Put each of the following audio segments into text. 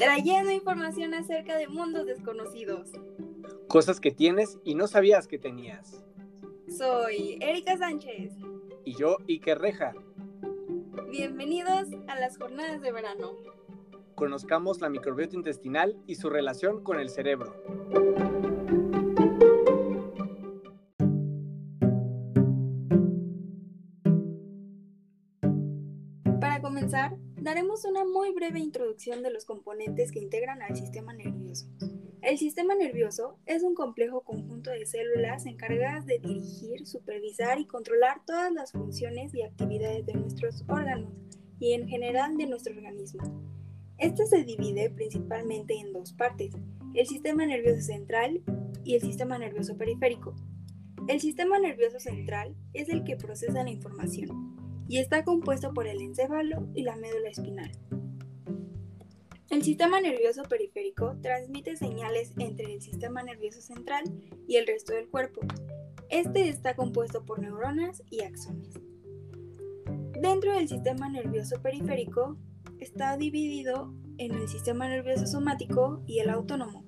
trayendo información acerca de mundos desconocidos. Cosas que tienes y no sabías que tenías. Soy Erika Sánchez. Y yo, Iker Reja. Bienvenidos a las jornadas de verano. Conozcamos la microbiota intestinal y su relación con el cerebro. Daremos una muy breve introducción de los componentes que integran al sistema nervioso. El sistema nervioso es un complejo conjunto de células encargadas de dirigir, supervisar y controlar todas las funciones y actividades de nuestros órganos y en general de nuestro organismo. Este se divide principalmente en dos partes, el sistema nervioso central y el sistema nervioso periférico. El sistema nervioso central es el que procesa la información y está compuesto por el encéfalo y la médula espinal. El sistema nervioso periférico transmite señales entre el sistema nervioso central y el resto del cuerpo. Este está compuesto por neuronas y axones. Dentro del sistema nervioso periférico está dividido en el sistema nervioso somático y el autónomo,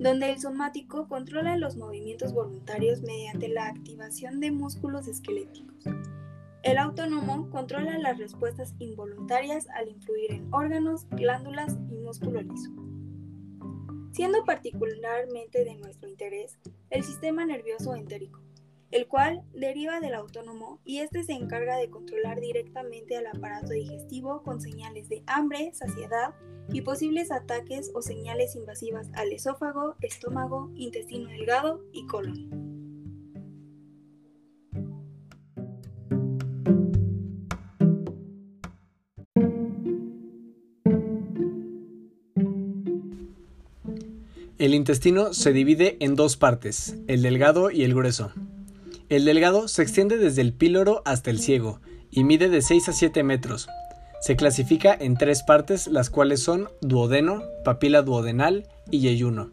donde el somático controla los movimientos voluntarios mediante la activación de músculos esqueléticos. El autónomo controla las respuestas involuntarias al influir en órganos, glándulas y músculo liso. Siendo particularmente de nuestro interés el sistema nervioso entérico, el cual deriva del autónomo y este se encarga de controlar directamente al aparato digestivo con señales de hambre, saciedad y posibles ataques o señales invasivas al esófago, estómago, intestino delgado y colon. El intestino se divide en dos partes, el delgado y el grueso. El delgado se extiende desde el píloro hasta el ciego y mide de 6 a 7 metros. Se clasifica en tres partes, las cuales son duodeno, papila duodenal y yeyuno.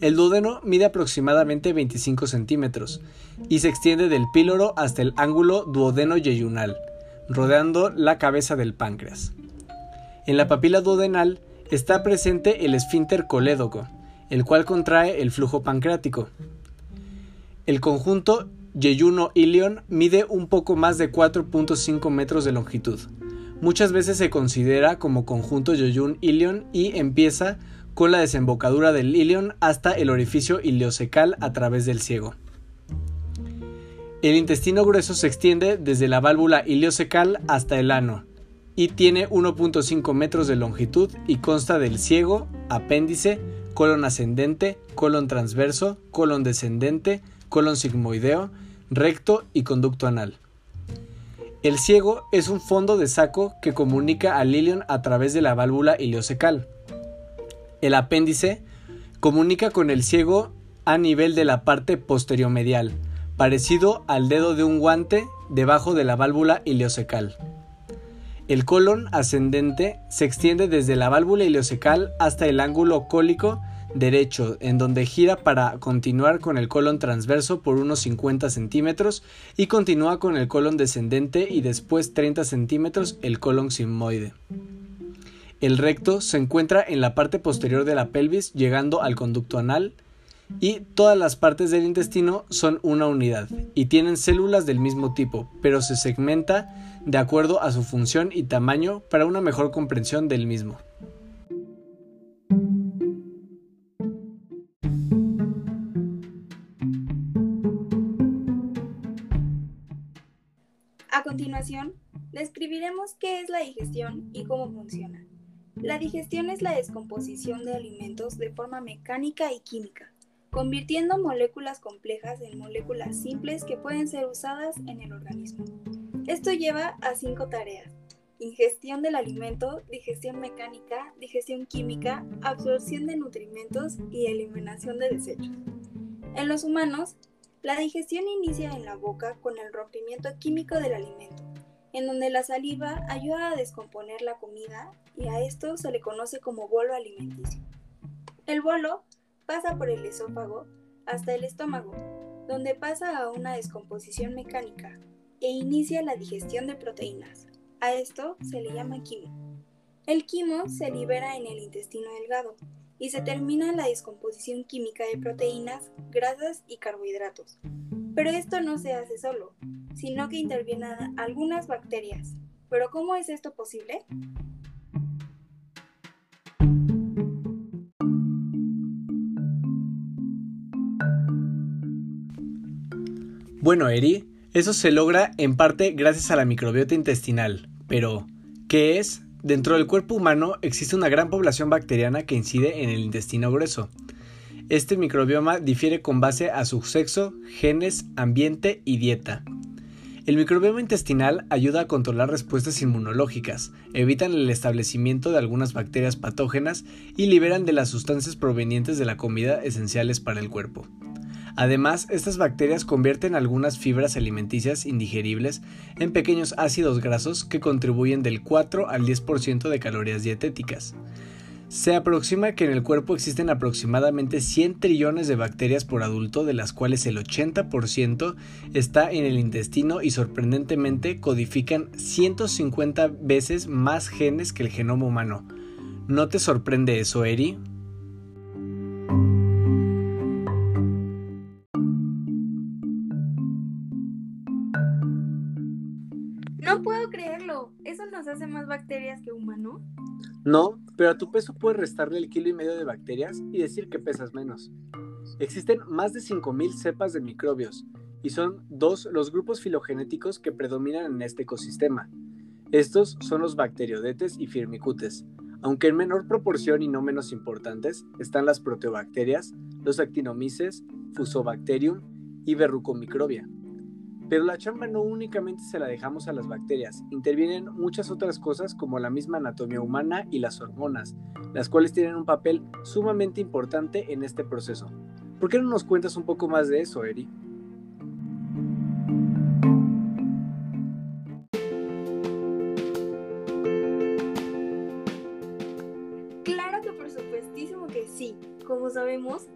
El duodeno mide aproximadamente 25 centímetros y se extiende del píloro hasta el ángulo duodeno-yeyunal, rodeando la cabeza del páncreas. En la papila duodenal está presente el esfínter colédoco, el cual contrae el flujo pancreático. El conjunto Yeyuno-Ilion mide un poco más de 4.5 metros de longitud. Muchas veces se considera como conjunto Yeyun-Ilion y empieza con la desembocadura del ilion hasta el orificio iliocecal a través del ciego. El intestino grueso se extiende desde la válvula iliocecal hasta el ano y tiene 1.5 metros de longitud y consta del ciego, apéndice, colon ascendente, colon transverso, colon descendente, colon sigmoideo, recto y conducto anal. El ciego es un fondo de saco que comunica al ilion a través de la válvula iliocecal. El apéndice comunica con el ciego a nivel de la parte posterior-medial, parecido al dedo de un guante debajo de la válvula iliocecal. El colon ascendente se extiende desde la válvula ileocecal hasta el ángulo cólico derecho, en donde gira para continuar con el colon transverso por unos 50 centímetros y continúa con el colon descendente y después 30 centímetros el colon sigmoide. El recto se encuentra en la parte posterior de la pelvis llegando al conducto anal y todas las partes del intestino son una unidad y tienen células del mismo tipo, pero se segmenta de acuerdo a su función y tamaño para una mejor comprensión del mismo. A continuación, describiremos qué es la digestión y cómo funciona. La digestión es la descomposición de alimentos de forma mecánica y química convirtiendo moléculas complejas en moléculas simples que pueden ser usadas en el organismo. Esto lleva a cinco tareas. Ingestión del alimento, digestión mecánica, digestión química, absorción de nutrimentos y eliminación de desechos. En los humanos, la digestión inicia en la boca con el rompimiento químico del alimento, en donde la saliva ayuda a descomponer la comida y a esto se le conoce como bolo alimenticio. El bolo pasa por el esófago hasta el estómago, donde pasa a una descomposición mecánica e inicia la digestión de proteínas. A esto se le llama quimo. El quimo se libera en el intestino delgado y se termina la descomposición química de proteínas, grasas y carbohidratos. Pero esto no se hace solo, sino que intervienen algunas bacterias. ¿Pero cómo es esto posible? Bueno, Eri, eso se logra en parte gracias a la microbiota intestinal. Pero, ¿qué es? Dentro del cuerpo humano existe una gran población bacteriana que incide en el intestino grueso. Este microbioma difiere con base a su sexo, genes, ambiente y dieta. El microbioma intestinal ayuda a controlar respuestas inmunológicas, evitan el establecimiento de algunas bacterias patógenas y liberan de las sustancias provenientes de la comida esenciales para el cuerpo. Además, estas bacterias convierten algunas fibras alimenticias indigeribles en pequeños ácidos grasos que contribuyen del 4 al 10% de calorías dietéticas. Se aproxima que en el cuerpo existen aproximadamente 100 trillones de bacterias por adulto, de las cuales el 80% está en el intestino y sorprendentemente codifican 150 veces más genes que el genoma humano. ¿No te sorprende eso, Eri? Pero a tu peso puedes restarle el kilo y medio de bacterias y decir que pesas menos. Existen más de 5.000 cepas de microbios y son dos los grupos filogenéticos que predominan en este ecosistema. Estos son los bacteriodetes y firmicutes, aunque en menor proporción y no menos importantes están las proteobacterias, los actinomices, Fusobacterium y Verrucomicrobia. Pero la chamba no únicamente se la dejamos a las bacterias, intervienen muchas otras cosas como la misma anatomía humana y las hormonas, las cuales tienen un papel sumamente importante en este proceso. ¿Por qué no nos cuentas un poco más de eso, Eri?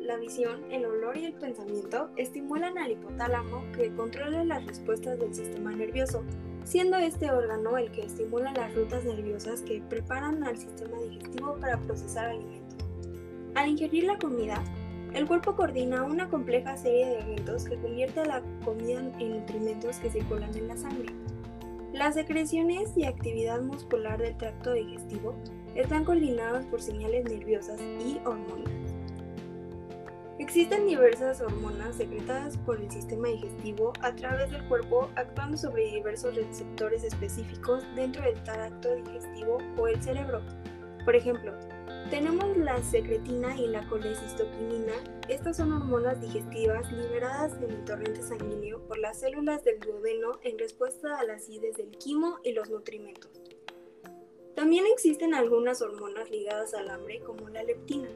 La visión, el olor y el pensamiento estimulan al hipotálamo que controla las respuestas del sistema nervioso, siendo este órgano el que estimula las rutas nerviosas que preparan al sistema digestivo para procesar alimentos. Al ingerir la comida, el cuerpo coordina una compleja serie de eventos que convierte a la comida en nutrimentos que circulan en la sangre. Las secreciones y actividad muscular del tracto digestivo están coordinadas por señales nerviosas y hormonas. Existen diversas hormonas secretadas por el sistema digestivo a través del cuerpo actuando sobre diversos receptores específicos dentro del tracto digestivo o el cerebro. Por ejemplo, tenemos la secretina y la colecistoquinina. Estas son hormonas digestivas liberadas en el torrente sanguíneo por las células del duodeno en respuesta a la acidez del quimo y los nutrimentos. También existen algunas hormonas ligadas al hambre como la leptina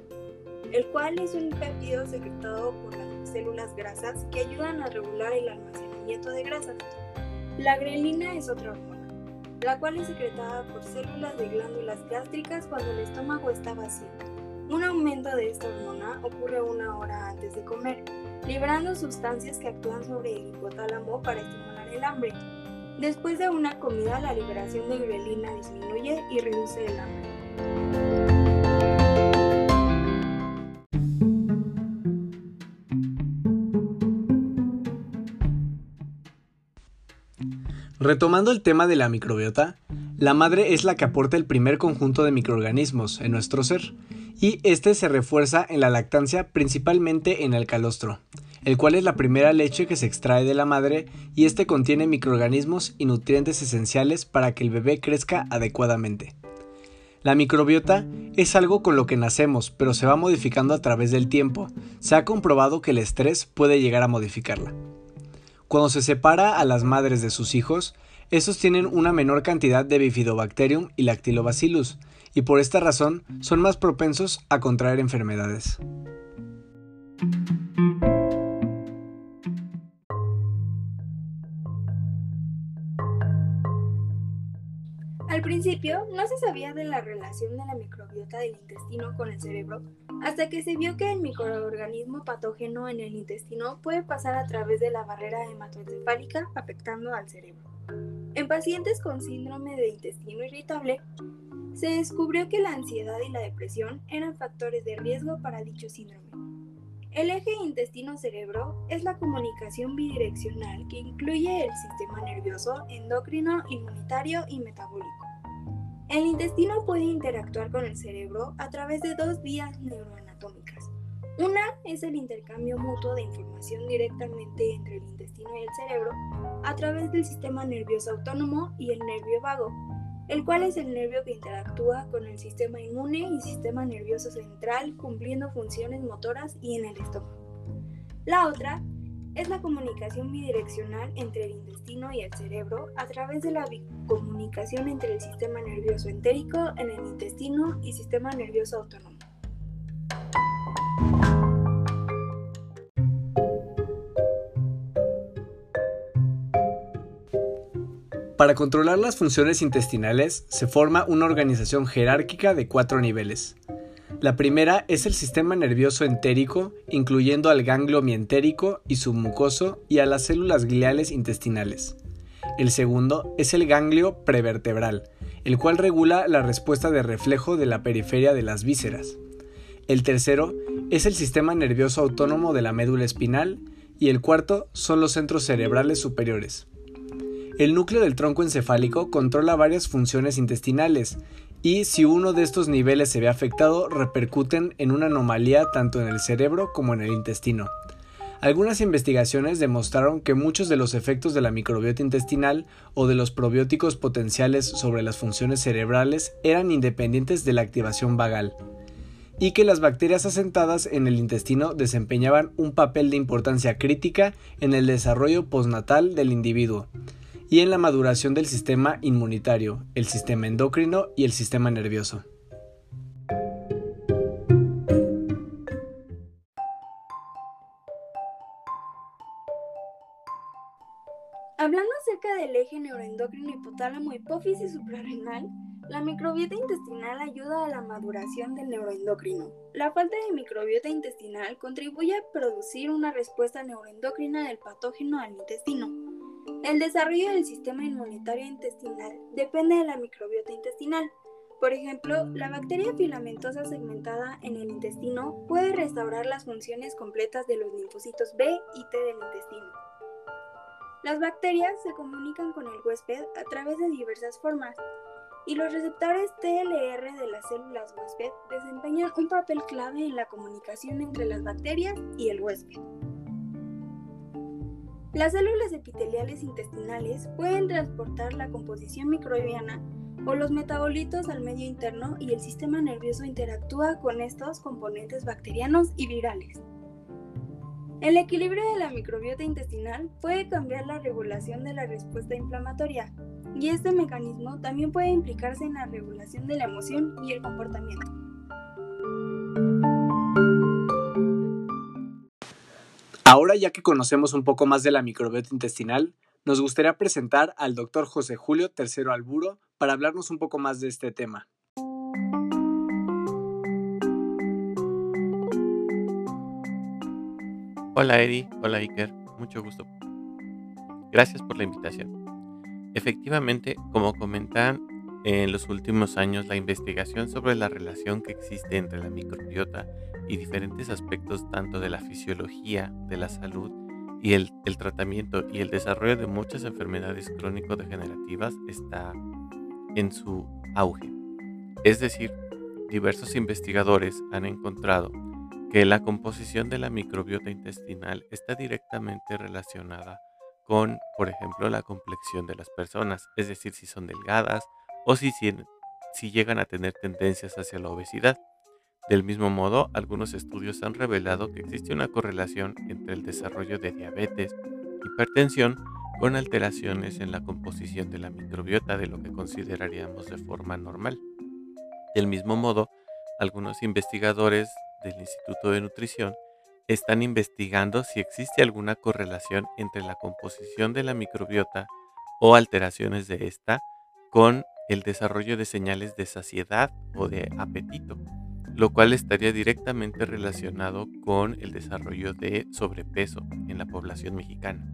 el cual es un péptido secretado por las células grasas que ayudan a regular el almacenamiento de grasas. La grelina es otra hormona, la cual es secretada por células de glándulas gástricas cuando el estómago está vacío. Un aumento de esta hormona ocurre una hora antes de comer, liberando sustancias que actúan sobre el hipotálamo para estimular el hambre. Después de una comida, la liberación de grelina disminuye y reduce el hambre. Retomando el tema de la microbiota, la madre es la que aporta el primer conjunto de microorganismos en nuestro ser, y este se refuerza en la lactancia principalmente en el calostro, el cual es la primera leche que se extrae de la madre y este contiene microorganismos y nutrientes esenciales para que el bebé crezca adecuadamente. La microbiota es algo con lo que nacemos, pero se va modificando a través del tiempo. Se ha comprobado que el estrés puede llegar a modificarla. Cuando se separa a las madres de sus hijos, estos tienen una menor cantidad de Bifidobacterium y Lactobacillus, y por esta razón son más propensos a contraer enfermedades. Al principio no se sabía de la relación de la microbiota del intestino con el cerebro hasta que se vio que el microorganismo patógeno en el intestino puede pasar a través de la barrera hematoencefálica afectando al cerebro. En pacientes con síndrome de intestino irritable, se descubrió que la ansiedad y la depresión eran factores de riesgo para dicho síndrome. El eje intestino-cerebro es la comunicación bidireccional que incluye el sistema nervioso, endocrino, inmunitario y metabólico. El intestino puede interactuar con el cerebro a través de dos vías neuroanatómicas. Una es el intercambio mutuo de información directamente entre el intestino y el cerebro a través del sistema nervioso autónomo y el nervio vago, el cual es el nervio que interactúa con el sistema inmune y sistema nervioso central cumpliendo funciones motoras y en el estómago. La otra es la comunicación bidireccional entre el intestino y el cerebro a través de la comunicación entre el sistema nervioso entérico en el intestino y sistema nervioso autónomo. Para controlar las funciones intestinales se forma una organización jerárquica de cuatro niveles. La primera es el sistema nervioso entérico, incluyendo al ganglio mientérico y submucoso y a las células gliales intestinales. El segundo es el ganglio prevertebral, el cual regula la respuesta de reflejo de la periferia de las vísceras. El tercero es el sistema nervioso autónomo de la médula espinal y el cuarto son los centros cerebrales superiores. El núcleo del tronco encefálico controla varias funciones intestinales y si uno de estos niveles se ve afectado repercuten en una anomalía tanto en el cerebro como en el intestino. Algunas investigaciones demostraron que muchos de los efectos de la microbiota intestinal o de los probióticos potenciales sobre las funciones cerebrales eran independientes de la activación vagal, y que las bacterias asentadas en el intestino desempeñaban un papel de importancia crítica en el desarrollo postnatal del individuo y en la maduración del sistema inmunitario, el sistema endocrino y el sistema nervioso. Hablando acerca del eje neuroendocrino hipotálamo hipófisis suprarrenal, la microbiota intestinal ayuda a la maduración del neuroendocrino. La falta de microbiota intestinal contribuye a producir una respuesta neuroendocrina del patógeno al intestino. El desarrollo del sistema inmunitario intestinal depende de la microbiota intestinal. Por ejemplo, la bacteria filamentosa segmentada en el intestino puede restaurar las funciones completas de los linfocitos B y T del intestino. Las bacterias se comunican con el huésped a través de diversas formas, y los receptores TLR de las células huésped desempeñan un papel clave en la comunicación entre las bacterias y el huésped. Las células epiteliales intestinales pueden transportar la composición microbiana o los metabolitos al medio interno y el sistema nervioso interactúa con estos componentes bacterianos y virales. El equilibrio de la microbiota intestinal puede cambiar la regulación de la respuesta inflamatoria y este mecanismo también puede implicarse en la regulación de la emoción y el comportamiento. Ahora ya que conocemos un poco más de la microbiota intestinal, nos gustaría presentar al doctor José Julio Tercero Alburo para hablarnos un poco más de este tema. Hola Eddie, hola Iker, mucho gusto. Gracias por la invitación. Efectivamente, como comentan en los últimos años, la investigación sobre la relación que existe entre la microbiota y diferentes aspectos tanto de la fisiología, de la salud y el, tratamiento y el desarrollo de muchas enfermedades crónico-degenerativas está en su auge. Es decir, diversos investigadores han encontrado que la composición de la microbiota intestinal está directamente relacionada con, por ejemplo, la complexión de las personas, es decir, si son delgadas, o si, si llegan a tener tendencias hacia la obesidad. Del mismo modo, algunos estudios han revelado que existe una correlación entre el desarrollo de diabetes, hipertensión, con alteraciones en la composición de la microbiota de lo que consideraríamos de forma normal. Del mismo modo, algunos investigadores del Instituto de Nutrición están investigando si existe alguna correlación entre la composición de la microbiota o alteraciones de esta con el desarrollo de señales de saciedad o de apetito, lo cual estaría directamente relacionado con el desarrollo de sobrepeso en la población mexicana.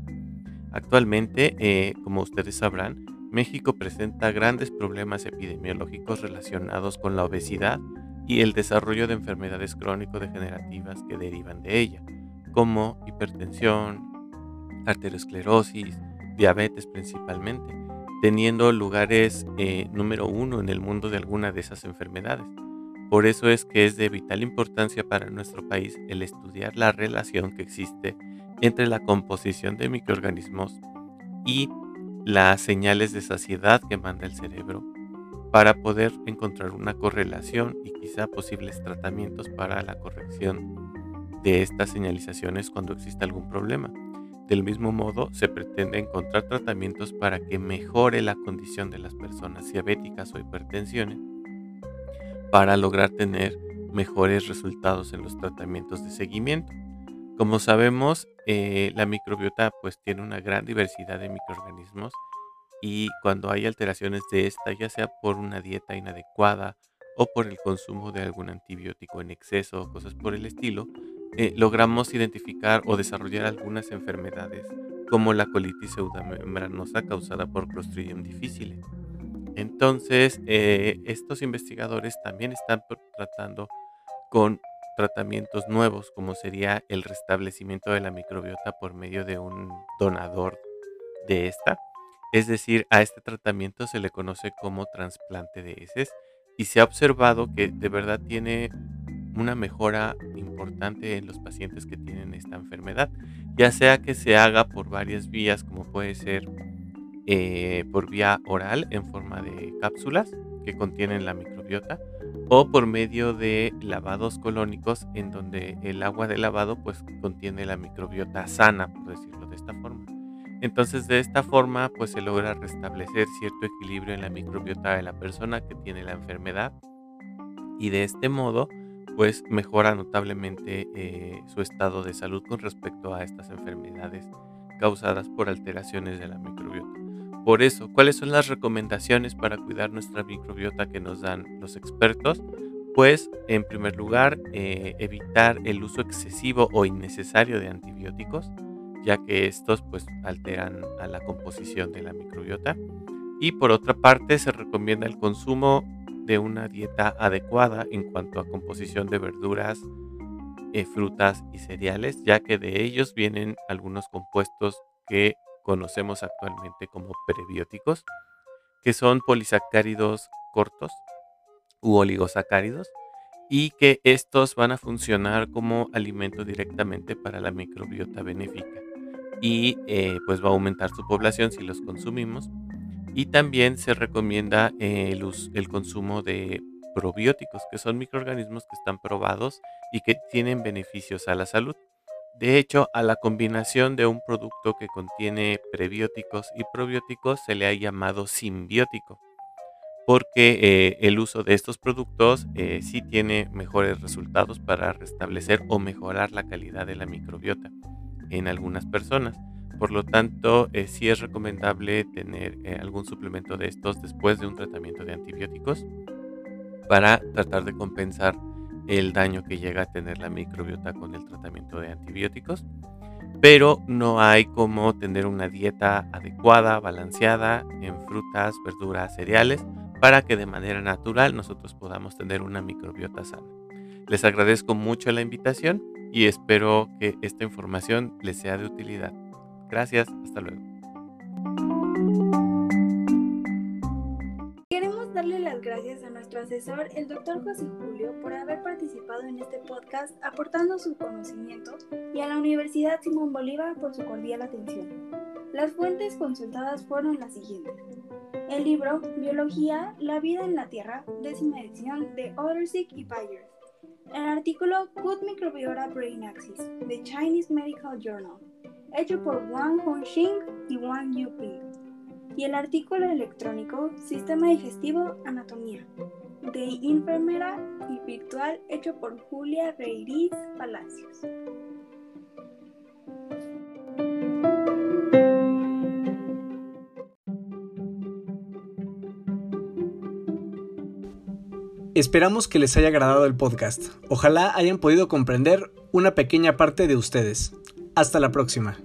Actualmente, eh, como ustedes sabrán, México presenta grandes problemas epidemiológicos relacionados con la obesidad y el desarrollo de enfermedades crónico-degenerativas que derivan de ella, como hipertensión, arteriosclerosis, diabetes principalmente, teniendo lugares eh, número uno en el mundo de alguna de esas enfermedades. Por eso es que es de vital importancia para nuestro país el estudiar la relación que existe entre la composición de microorganismos y las señales de saciedad que manda el cerebro para poder encontrar una correlación y quizá posibles tratamientos para la corrección de estas señalizaciones cuando exista algún problema. Del mismo modo, se pretende encontrar tratamientos para que mejore la condición de las personas diabéticas o hipertensiones para lograr tener mejores resultados en los tratamientos de seguimiento. Como sabemos, eh, la microbiota pues tiene una gran diversidad de microorganismos y cuando hay alteraciones de esta, ya sea por una dieta inadecuada o por el consumo de algún antibiótico en exceso o cosas por el estilo, eh, logramos identificar o desarrollar algunas enfermedades como la colitis pseudomembranosa causada por Clostridium difficile. Entonces, eh, estos investigadores también están tratando con tratamientos nuevos, como sería el restablecimiento de la microbiota por medio de un donador de esta. Es decir, a este tratamiento se le conoce como trasplante de heces y se ha observado que de verdad tiene una mejora importante en los pacientes que tienen esta enfermedad, ya sea que se haga por varias vías, como puede ser eh, por vía oral en forma de cápsulas que contienen la microbiota, o por medio de lavados colónicos en donde el agua de lavado pues contiene la microbiota sana, por decirlo de esta forma. Entonces de esta forma pues se logra restablecer cierto equilibrio en la microbiota de la persona que tiene la enfermedad y de este modo pues mejora notablemente eh, su estado de salud con respecto a estas enfermedades causadas por alteraciones de la microbiota. Por eso, ¿cuáles son las recomendaciones para cuidar nuestra microbiota que nos dan los expertos? Pues, en primer lugar, eh, evitar el uso excesivo o innecesario de antibióticos, ya que estos pues alteran a la composición de la microbiota. Y por otra parte, se recomienda el consumo de una dieta adecuada en cuanto a composición de verduras, eh, frutas y cereales, ya que de ellos vienen algunos compuestos que conocemos actualmente como prebióticos, que son polisacáridos cortos u oligosacáridos y que estos van a funcionar como alimento directamente para la microbiota benéfica. Y eh, pues va a aumentar su población si los consumimos. Y también se recomienda el, el consumo de probióticos que son microorganismos que están probados y que tienen beneficios a la salud de hecho, a la combinación de un producto que contiene prebióticos y probióticos se le ha llamado simbiótico, porque eh, el uso de estos productos eh, sí tiene mejores resultados para restablecer o mejorar la calidad de la microbiota en algunas personas. Por lo tanto, eh, sí es recomendable tener algún suplemento de estos después de un tratamiento de antibióticos para tratar de compensar el daño que llega a tener la microbiota con el tratamiento de antibióticos, pero no hay como tener una dieta adecuada, balanceada en frutas, verduras, cereales, para que de manera natural nosotros podamos tener una microbiota sana. Les agradezco mucho la invitación y espero que esta información les sea de utilidad. Gracias, hasta luego. El doctor José Julio, por haber participado en este podcast aportando su conocimiento y a la Universidad Simón Bolívar por su cordial atención. Las fuentes consultadas fueron las siguientes. El libro Biología, la vida en la Tierra, décima edición de Ottersick y Byers. El artículo Good Microbiota Brain Axis, de Chinese Medical Journal, hecho por Wang Hongxing y Wang Yuping y el artículo electrónico Sistema Digestivo Anatomía de Enfermera y Virtual hecho por Julia Reiriz Palacios. Esperamos que les haya agradado el podcast. Ojalá hayan podido comprender una pequeña parte de ustedes. Hasta la próxima.